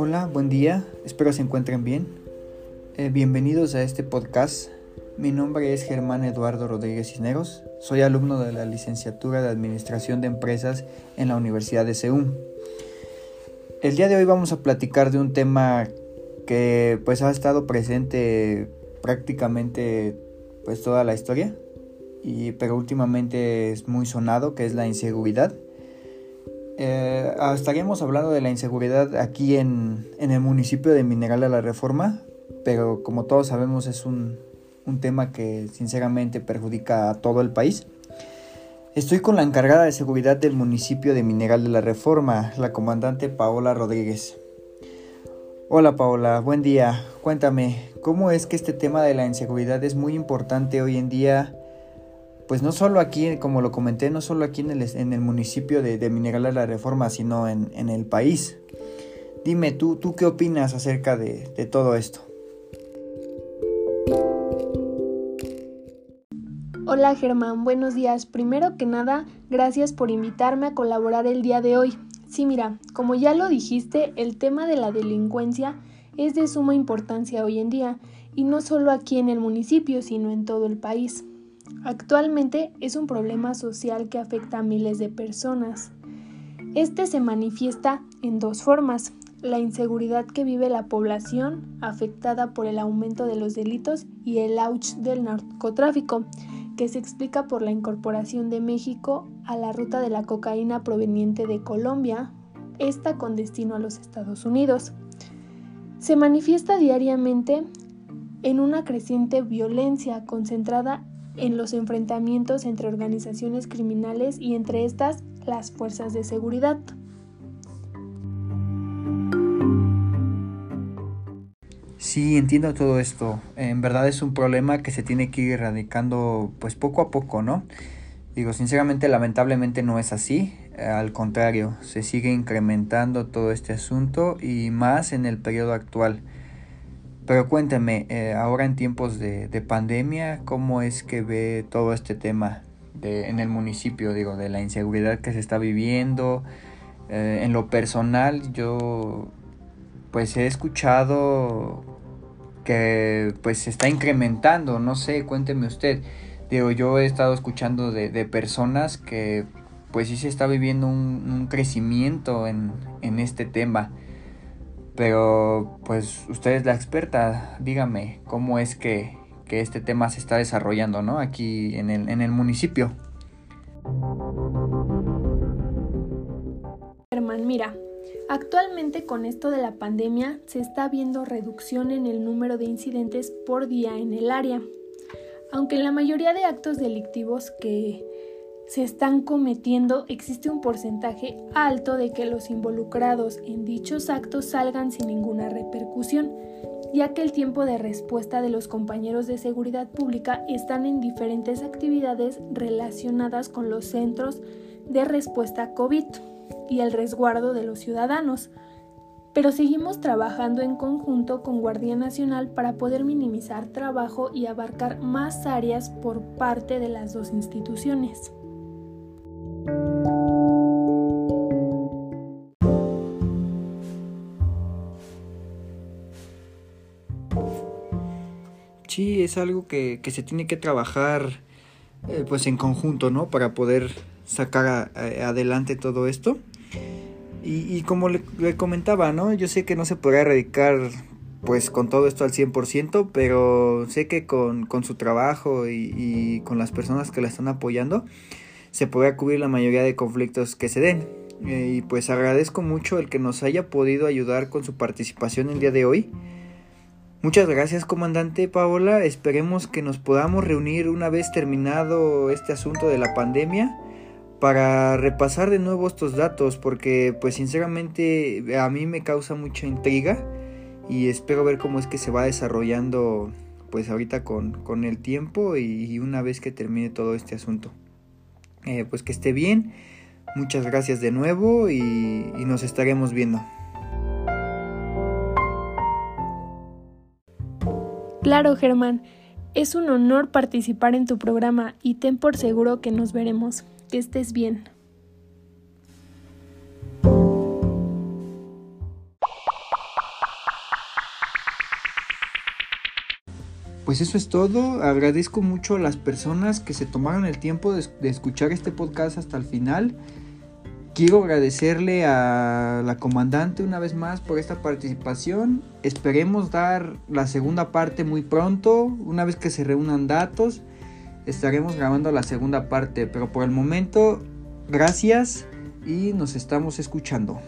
Hola, buen día, espero se encuentren bien. Eh, bienvenidos a este podcast. Mi nombre es Germán Eduardo Rodríguez Cisneros, soy alumno de la licenciatura de Administración de Empresas en la Universidad de Seúl. El día de hoy vamos a platicar de un tema que pues ha estado presente prácticamente pues toda la historia, y, pero últimamente es muy sonado, que es la inseguridad. Eh, estaríamos hablando de la inseguridad aquí en, en, el municipio de Mineral de la Reforma, pero como todos sabemos es un, un tema que sinceramente perjudica a todo el país. Estoy con la encargada de seguridad del municipio de Mineral de la Reforma, la comandante Paola Rodríguez. Hola Paola, buen día. Cuéntame, ¿cómo es que este tema de la inseguridad es muy importante hoy en día? Pues no solo aquí, como lo comenté, no solo aquí en el, en el municipio de, de, la Reforma, sino en, en el país. Dime, ¿tú, ¿tú qué opinas acerca de, de todo esto? Hola Germán, buenos días. Primero que nada, gracias por invitarme a colaborar el día de hoy. Sí, mira, como ya lo dijiste, el tema de la delincuencia es de suma importancia hoy en día, y no solo aquí en el municipio, sino en todo el país. Actualmente es un problema social que afecta a miles de personas. Este se manifiesta en dos formas, la inseguridad que vive la población afectada por el aumento de los delitos y el auge del narcotráfico, que se explica por la incorporación de México a la ruta de la cocaína proveniente de Colombia, esta con destino a los Estados Unidos. Se manifiesta diariamente en una creciente violencia concentrada en los enfrentamientos entre organizaciones criminales y entre estas las fuerzas de seguridad. Sí, entiendo todo esto. En verdad es un problema que se tiene que ir erradicando pues poco a poco, ¿no? Digo, sinceramente, lamentablemente no es así. Al contrario, se sigue incrementando todo este asunto y más en el periodo actual. Pero cuénteme, eh, ahora en tiempos de, de, pandemia, ¿cómo es que ve todo este tema de, en el municipio, digo, de la inseguridad que se está viviendo? Eh, en lo personal, yo pues he escuchado que pues se está incrementando, no sé, cuénteme usted. Digo, yo he estado escuchando de, de personas que pues sí se está viviendo un, un crecimiento en, en, este tema. Pero pues usted es la experta, dígame cómo es que, que este tema se está desarrollando, ¿no? Aquí en el, en el municipio. Herman, mira, Actualmente con esto de la pandemia se está viendo reducción en el número de incidentes por día en el área. Aunque la mayoría de actos delictivos que se están cometiendo existe un porcentaje alto de que los involucrados en dichos actos salgan sin ninguna repercusión, ya que el tiempo de respuesta de los compañeros de seguridad pública están en diferentes actividades relacionadas con los centros de respuesta COVID y el resguardo de los ciudadanos. Pero seguimos trabajando en conjunto con Guardia Nacional para poder minimizar trabajo y abarcar más áreas por parte de las dos instituciones. Sí, es algo que, que se tiene que trabajar eh, pues en conjunto, ¿no? Para poder sacar a, adelante todo esto. Y, y como le, le, comentaba, ¿no? Yo sé que no se podrá erradicar pues con todo esto al 100%, pero sé que con, con su trabajo y, y, con las personas que la están apoyando se podrá cubrir la mayoría de conflictos que se den. Eh, y pues agradezco mucho el que nos haya podido ayudar con su participación el día de hoy. Muchas gracias comandante Paola, esperemos que nos podamos reunir una vez terminado este asunto de la pandemia para repasar de nuevo estos datos porque pues sinceramente a mí me causa mucha intriga y espero ver cómo es que se va desarrollando pues ahorita con, con el tiempo y, una vez que termine todo este asunto. Eh, pues que esté bien, muchas gracias de nuevo y nos estaremos viendo. Claro, Germán, es un honor participar en tu programa y ten por seguro que nos veremos. Que estés bien. Pues eso es todo. Agradezco mucho a las personas que se tomaron el tiempo de, escuchar este podcast hasta el final. Quiero agradecerle a la comandante una vez más por esta participación. Esperemos dar la segunda parte muy pronto, una vez que se reúnan datos. Estaremos grabando la segunda parte, pero por el momento, gracias y nos estamos escuchando.